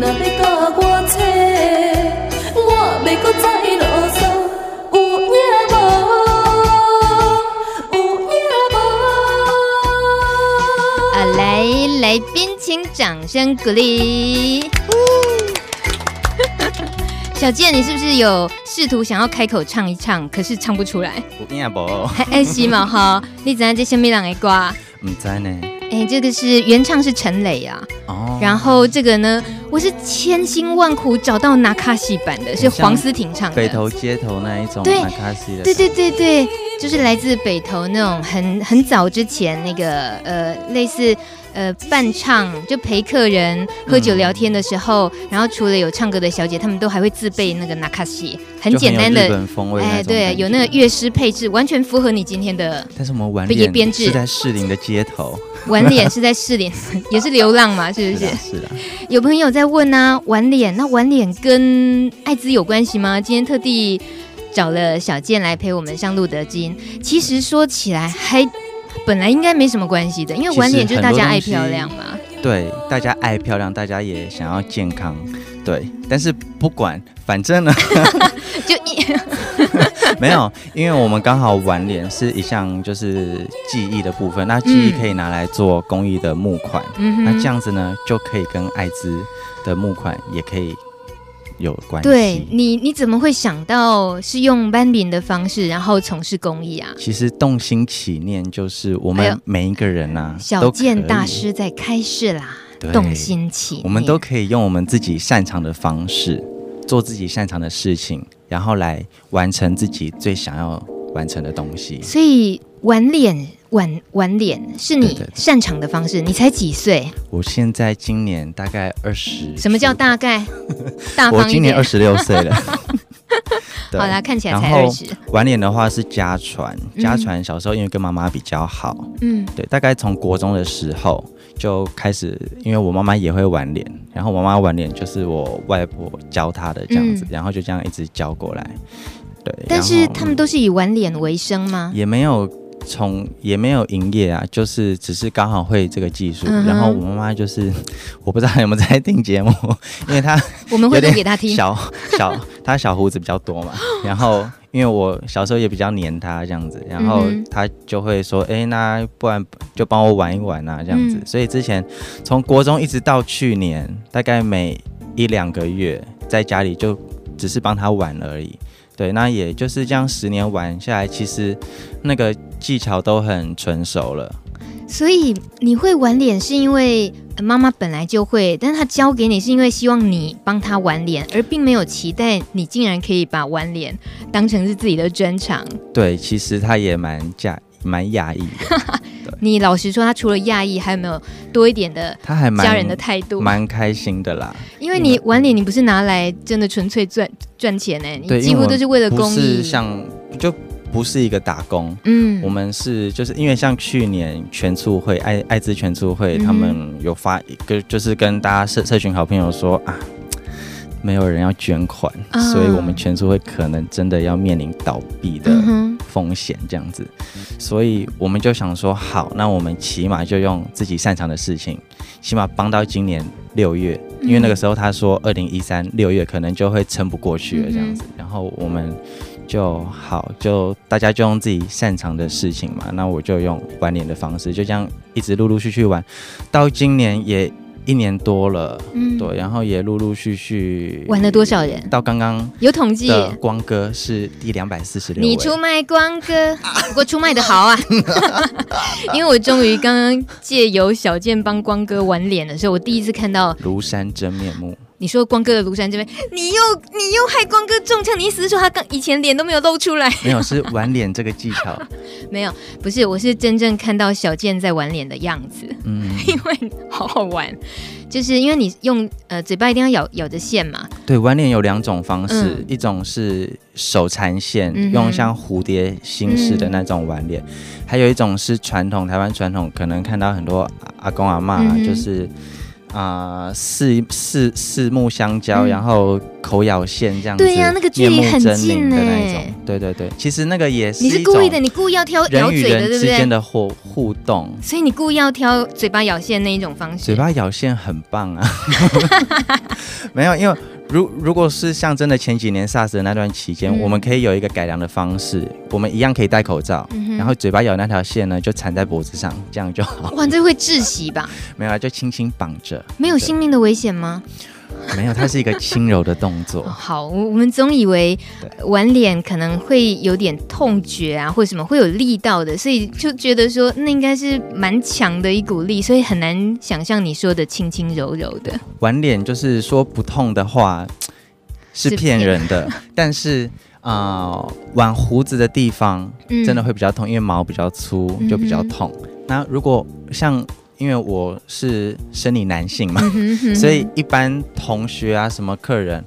若要甲我找，我袂搁再啰嗦，有影无？有影无？啊，来来宾请掌声鼓励。小健，你是不是有试图想要开口唱一唱，可是唱不出来？有影无？还爱惜嘛哈？你知道这什么人的歌？唔知呢。哎，这个是原唱是陈磊啊。哦。然后这个呢，我是千辛万苦找到纳卡西版的，是黄思婷唱的。北投街头那一种。对。那卡西的。对对对对，就是来自北投那种很很早之前那个呃类似。呃，伴唱就陪客人喝酒聊天的时候，嗯、然后除了有唱歌的小姐，他们都还会自备那个纳卡西，很简单的风味。哎，对，有那个乐师配置，完全符合你今天的。但是我们晚脸是在士林的街头，晚脸是在士林，也是流浪嘛，是不是？是的。有朋友在问啊，晚脸那晚脸跟艾滋有关系吗？今天特地找了小健来陪我们上路德金。其实说起来还。本来应该没什么关系的，因为晚脸就是大家爱漂亮嘛。对，大家爱漂亮，大家也想要健康。对，但是不管，反正呢，就一 没有，因为我们刚好晚脸是一项就是记忆的部分，那记忆可以拿来做公益的募款，嗯，那这样子呢就可以跟艾滋的募款也可以。有关系。对你，你怎么会想到是用班饼的方式，然后从事公益啊？其实动心起念就是我们每一个人呐、啊，小健大师在开示啦。动心起念，我们都可以用我们自己擅长的方式，做自己擅长的事情，然后来完成自己最想要完成的东西。所以玩脸。晚晚脸是你擅长的方式。你才几岁？我现在今年大概二十。什么叫大概？大我今年二十六岁了。好啦，看起来才二十。晚脸的话是家传，家传小时候因为跟妈妈比较好，嗯，对，大概从国中的时候就开始，因为我妈妈也会晚脸，然后我妈妈晚脸就是我外婆教她的这样子，嗯、然后就这样一直教过来。对，但是他们都是以晚脸为生吗？也没有。从也没有营业啊，就是只是刚好会这个技术。嗯、然后我妈妈就是，我不知道有没有在听节目，因为她我们会录给她听。小小她小胡子比较多嘛，然后因为我小时候也比较黏她这样子，然后她就会说，哎、欸，那不然就帮我玩一玩啊这样子。嗯、所以之前从国中一直到去年，大概每一两个月在家里就只是帮她玩而已。对，那也就是这样，十年玩下来，其实那个技巧都很纯熟了。所以你会玩脸，是因为妈妈本来就会，但是她教给你，是因为希望你帮她玩脸，而并没有期待你竟然可以把玩脸当成是自己的专长。对，其实她也蛮讶蛮讶异的。你老实说，他除了讶异，还有没有多一点的他还家人的态度？蛮开心的啦。因为你晚点，你不是拿来真的纯粹赚赚钱呢？你几乎都是为了公益。是像就不是一个打工。嗯，我们是就是因为像去年全促会爱爱滋全促会，他们有发一个，就是跟大家社社群好朋友说啊。没有人要捐款，哦、所以我们全书会可能真的要面临倒闭的风险，这样子，嗯、所以我们就想说，好，那我们起码就用自己擅长的事情，起码帮到今年六月，嗯、因为那个时候他说二零一三六月可能就会撑不过去了，这样子，嗯、然后我们就好，就大家就用自己擅长的事情嘛，那我就用晚脸的方式，就这样一直陆陆续续玩，到今年也。一年多了，嗯，对，然后也陆陆续续玩了多少人？到刚刚有统计，光哥是第两百四十六。你出卖光哥，不过出卖的好啊！因为我终于刚刚借由小健帮光哥玩脸的时候，我第一次看到庐山真面目。你说光哥的庐山这边，你又你又害光哥中枪，你意思是说他刚以前脸都没有露出来？没有，是玩脸这个技巧。没有，不是，我是真正看到小健在玩脸的样子。嗯，因为好好玩，就是因为你用呃嘴巴一定要咬咬着线嘛。对，玩脸有两种方式，嗯、一种是手缠线，嗯、用像蝴蝶形式的那种玩脸；嗯、还有一种是传统台湾传统，可能看到很多阿公阿妈、嗯、就是。啊、呃，四四四目相交，嗯、然后口咬线这样子，对呀、啊，那个距离很近的那一种，对对对，其实那个也是你是故意的，你故意要挑咬嘴的，对不对？之间的互互动，所以你故意要挑嘴巴咬线那一种方式，嘴巴咬线很棒啊，没有，因为。如如果是像真的前几年 SARS 的那段期间，嗯、我们可以有一个改良的方式，我们一样可以戴口罩，嗯、哼然后嘴巴咬那条线呢，就缠在脖子上，这样就好。哇，这会窒息吧？没有啊，就轻轻绑着。没有性命的危险吗？没有，它是一个轻柔的动作。哦、好，我我们总以为玩脸可能会有点痛觉啊，或什么会有力道的，所以就觉得说那应该是蛮强的一股力，所以很难想象你说的轻轻柔柔的。玩脸就是说不痛的话是骗人的，是但是啊、呃，玩胡子的地方真的会比较痛，嗯、因为毛比较粗就比较痛。嗯、那如果像因为我是生理男性嘛，嗯哼嗯哼，所以一般同学啊，什么客人，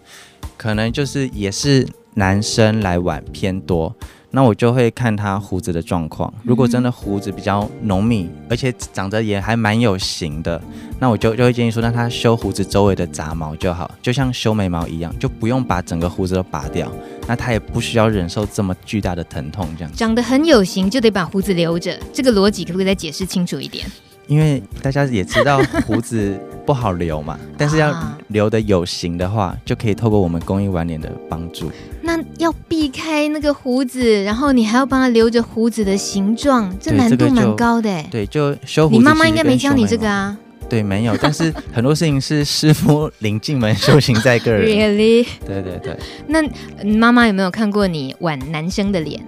可能就是也是男生来玩偏多，那我就会看他胡子的状况。如果真的胡子比较浓密，而且长得也还蛮有型的，那我就就会建议说，让他修胡子周围的杂毛就好，就像修眉毛一样，就不用把整个胡子都拔掉，那他也不需要忍受这么巨大的疼痛。这样长得很有型，就得把胡子留着，这个逻辑可不可以再解释清楚一点？因为大家也知道胡子不好留嘛，但是要留的有型的话，就可以透过我们公益玩脸的帮助。那要避开那个胡子，然后你还要帮他留着胡子的形状，这难度蛮高的。对，就修胡子。你妈妈应该没教你这个啊？对，没有。但是很多事情是师傅领进门，修行在个人。Really？对对对。那妈妈有没有看过你挽男生的脸？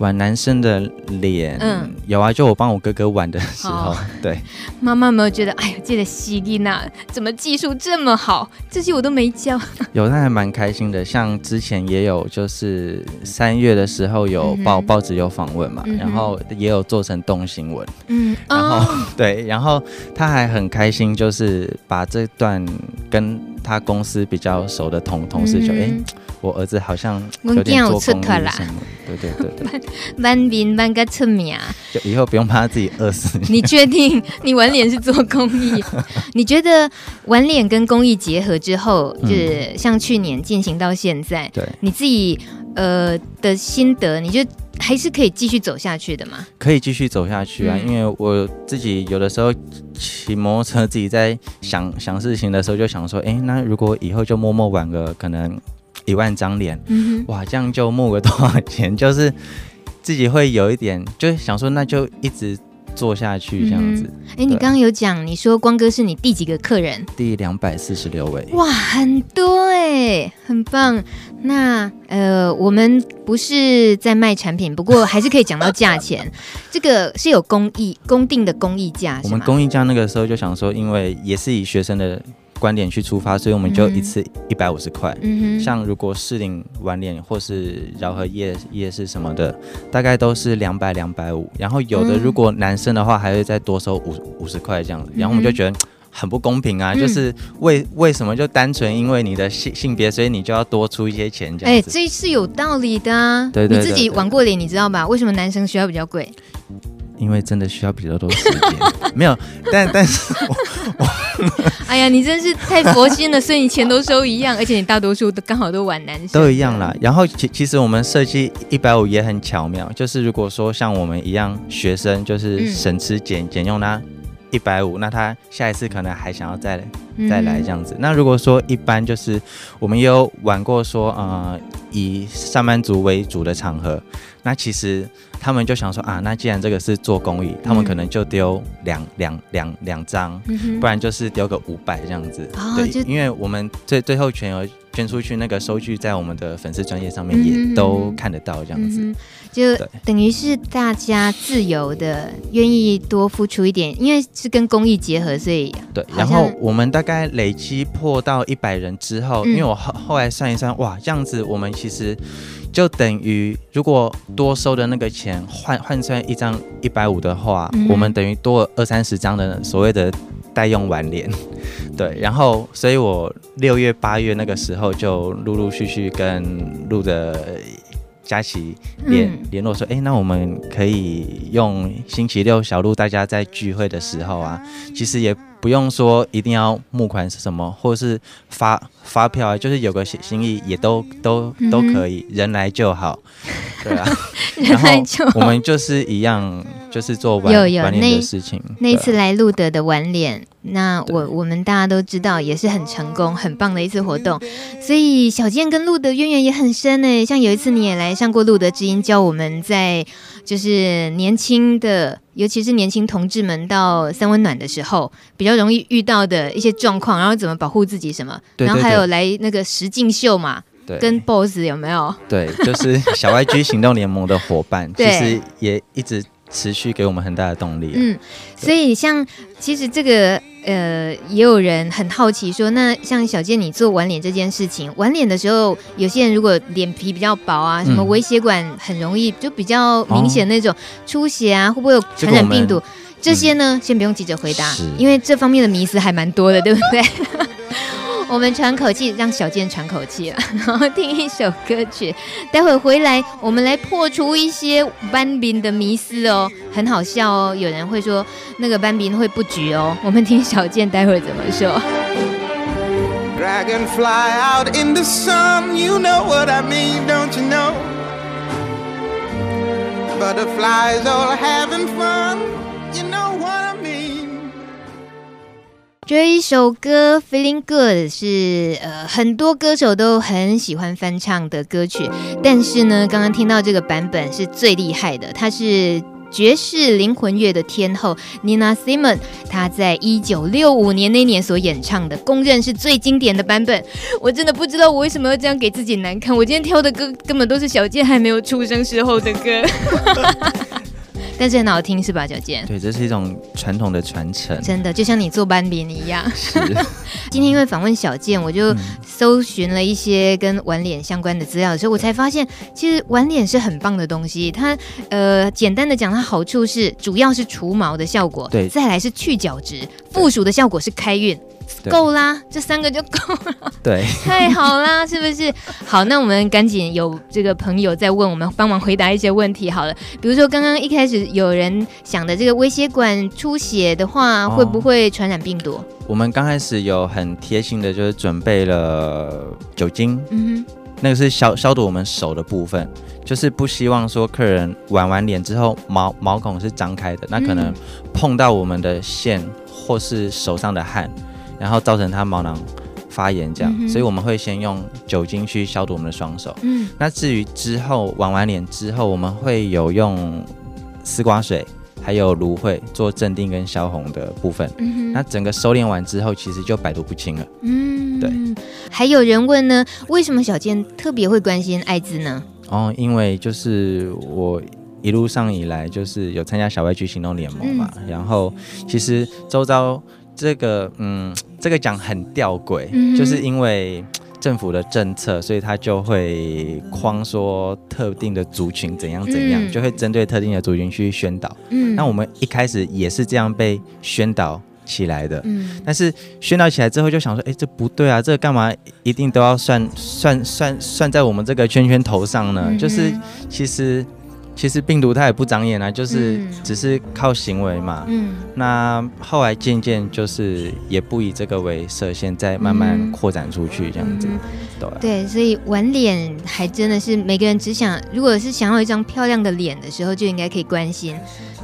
玩男生的脸，嗯，有啊，就我帮我哥哥玩的时候，哦、对。妈妈有没有觉得，哎呀，这个西丽娜怎么技术这么好？这些我都没教。有，他还蛮开心的。像之前也有，就是三月的时候有报、嗯、报纸有访问嘛，嗯、然后也有做成动新闻，嗯，然后、哦、对，然后他还很开心，就是把这段跟他公司比较熟的同同事就哎。嗯我儿子好像有点做公益什么，对对对对，万民万个出名，就以后不用怕他自己饿死。你确定你玩脸是做公益？你觉得玩脸跟公益结合之后，就是像去年进行到现在，对，你自己呃的心得，你觉得还是可以继续走下去的吗？可以继续走下去啊，因为我自己有的时候骑摩托车，自己在想想事情的时候，就想说，哎，那如果以后就默默玩个可能。一万张脸，嗯、哇，这样就募个多少钱？就是自己会有一点，就想说，那就一直做下去这样子。哎、嗯，你刚刚有讲，你说光哥是你第几个客人？第两百四十六位。哇，很多哎，很棒。那呃，我们不是在卖产品，不过还是可以讲到价钱。这个是有公益公定的公益价，我们公益价那个时候就想说，因为也是以学生的。观点去出发，所以我们就一次一百五十块。嗯哼，像如果士林玩脸或是饶河夜夜市什么的，大概都是两百两百五。然后有的如果男生的话，还会再多收五五十块这样子。然后我们就觉得很不公平啊，嗯、就是为为什么就单纯因为你的性性别，所以你就要多出一些钱这样子？哎，这是有道理的啊。对，对，对，对，对，你自己玩过脸，你知道吧？为什么男生需要比较贵？因为真的需要比较多时间。没有，但但是我。我 哎呀，你真是太佛心了，所以你钱都收一样，而且你大多数都刚好都玩男生，都一样啦。然后其其实我们设计一百五也很巧妙，就是如果说像我们一样学生，就是省吃俭俭用那一百五，那他下一次可能还想要再再来这样子。嗯、那如果说一般就是我们也有玩过说，呃，以上班族为主的场合，那其实。他们就想说啊，那既然这个是做公益，嗯、他们可能就丢两两两两张，不然就是丢个五百这样子。哦、对，因为我们最最后全额捐出去，那个收据在我们的粉丝专业上面也都看得到这样子。嗯、就等于是大家自由的愿意多付出一点，因为是跟公益结合，所以对。然后我们大概累积破到一百人之后，嗯、因为我后后来算一算，哇，这样子我们其实。就等于，如果多收的那个钱换换算一张一百五的话，嗯、我们等于多了二三十张的所谓的代用玩脸，对。然后，所以我六月八月那个时候就陆陆续续跟录的佳琪联联络说，哎、欸，那我们可以用星期六小路大家在聚会的时候啊，其实也不用说一定要募款是什么，或者是发发票啊，就是有个心意也都都都可以，嗯、人来就好，对啊。然后我们就是一样，就是做晚有有晚年的事情。那，那一次来路德的晚脸，那我我们大家都知道，也是很成功、很棒的一次活动。所以小健跟路德渊源也很深呢。像有一次你也来上过路德之音，教我们在。就是年轻的，尤其是年轻同志们到三温暖的时候，比较容易遇到的一些状况，然后怎么保护自己什么，对对对，然后还有来那个实境秀嘛，对，跟 BOSS 有没有？对，就是小 YG 行动联盟的伙伴，其实也一直持续给我们很大的动力。嗯，所以像其实这个。呃，也有人很好奇说，那像小健你做晚脸这件事情，晚脸的时候，有些人如果脸皮比较薄啊，什么微血管很容易就比较明显那种出血啊，哦、会不会有传染病毒？这，这些呢，嗯、先不用急着回答，因为这方面的迷思还蛮多的，对不对？我们喘口气，让小健喘口气，然后听一首歌曲。待会回来，我们来破除一些班比的迷思哦，很好笑哦。有人会说那个班宾会不举哦，我们听小健待会怎么说。这一首歌《Feeling Good》是呃很多歌手都很喜欢翻唱的歌曲，但是呢，刚刚听到这个版本是最厉害的，它是爵士灵魂乐的天后 Nina Simone，她在一九六五年那年所演唱的，公认是最经典的版本。我真的不知道我为什么要这样给自己难看，我今天挑的歌根本都是小健还没有出生时候的歌。但是很好听是吧，小健？对，这是一种传统的传承。真的，就像你做班饼一样。是。今天因为访问小健，我就搜寻了一些跟晚脸相关的资料的时候，我才发现，其实晚脸是很棒的东西。它呃，简单的讲，它好处是主要是除毛的效果，对，再来是去角质，附属的效果是开运。够啦，这三个就够了。对，太好啦，是不是？好，那我们赶紧有这个朋友在问我们，帮忙回答一些问题好了。比如说刚刚一开始有人想的这个微血管出血的话，会不会传染病毒？哦，我们刚开始有很贴心的，就是准备了酒精，嗯哼，那个是消消毒我们手的部分，就是不希望说客人玩完脸之后毛毛孔是张开的，那可能碰到我们的线或是手上的汗。然后造成他毛囊发炎，这样、嗯，所以我们会先用酒精去消毒我们的双手。嗯，那至于之后玩完脸之后，我们会有用丝瓜水，还有芦荟做镇定跟消红的部分。嗯，那整个收敛完之后，其实就百毒不侵了。嗯，对。还有人问呢，为什么小健特别会关心艾滋呢？哦，因为就是我一路上以来就是有参加小 YG 行动联盟嘛、嗯，然后其实周遭。这个嗯，这个讲很吊诡、嗯，就是因为政府的政策，所以他就会框说特定的族群怎样怎样，嗯、就会针对特定的族群去宣导。嗯，那我们一开始也是这样被宣导起来的。嗯，但是宣导起来之后，就想说，哎，这不对啊，这个干嘛一定都要算算算算在我们这个圈圈头上呢？嗯、就是其实。其实病毒它也不长眼啊，就是只是靠行为嘛。嗯，那后来渐渐就是也不以这个为设限，再慢慢扩展出去这样子。对、所以玩脸还真的是每个人只想，如果是想要一张漂亮的脸的时候，就应该可以关心。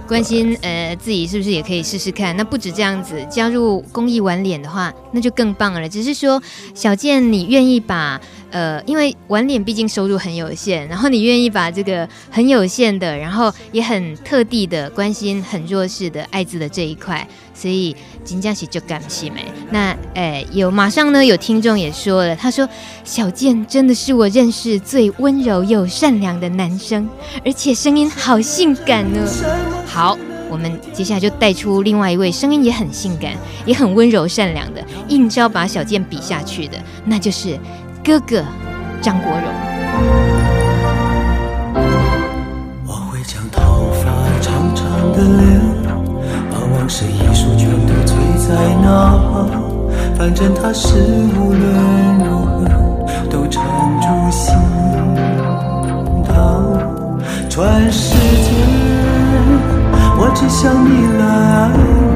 关心呃自己是不是也可以试试看？那不止这样子，加入公益玩脸的话，那就更棒了。只是说，小健你愿意把呃，因为玩脸毕竟收入很有限，然后你愿意把这个很有限的，然后也很特地的关心很弱势的艾滋的这一块，所以金佳喜就感谢没。那哎、呃，有马上呢有听众也说了，他说小健真的是我认识最温柔又善良的男生，而且声音好性感呢。好，我们接下来就带出另外一位声音也很性感、也很温柔善良的，应召把小健比下去的，那就是哥哥张国荣。我会将头发长长的留，把往事一束全都醉在脑，反正他是无论如缠住心头，全世界。我只想你来。